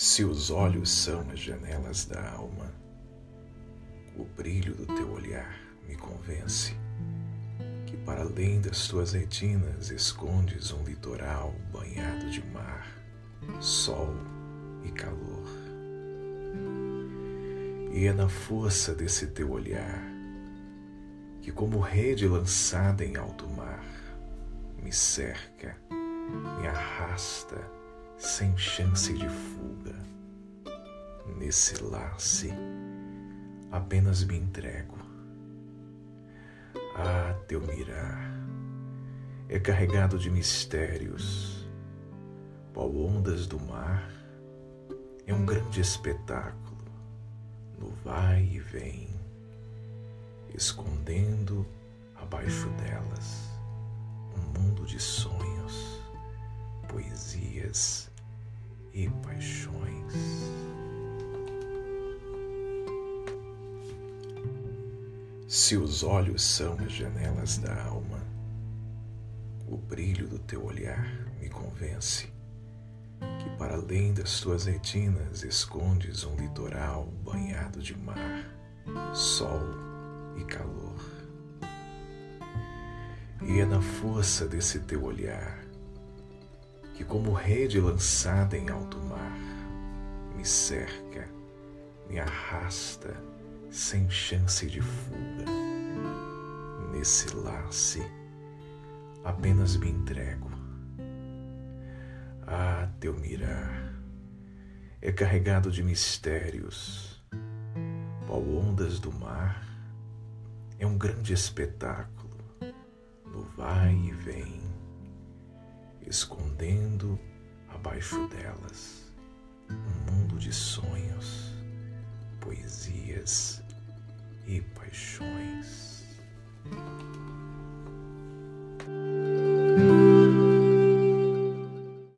Se os olhos são as janelas da alma, o brilho do teu olhar me convence que para além das tuas retinas escondes um litoral banhado de mar, sol e calor. E é na força desse teu olhar que, como rede lançada em alto mar, me cerca, me arrasta sem chance de fuga. Nesse lace, apenas me entrego. Ah, teu mirar é carregado de mistérios, qual ondas do mar, é um grande espetáculo no vai e vem, escondendo abaixo delas um mundo de sonhos, poesias e paixões. Se os olhos são as janelas da alma, o brilho do teu olhar me convence que para além das tuas retinas escondes um litoral banhado de mar, sol e calor. E é na força desse teu olhar que, como rede lançada em alto mar, me cerca, me arrasta sem chance de fuga. Nesse lace, apenas me entrego. Ah, teu mirar é carregado de mistérios, qual ondas do mar, é um grande espetáculo no vai e vem escondendo abaixo delas um mundo de sonhos, poesias e paixões.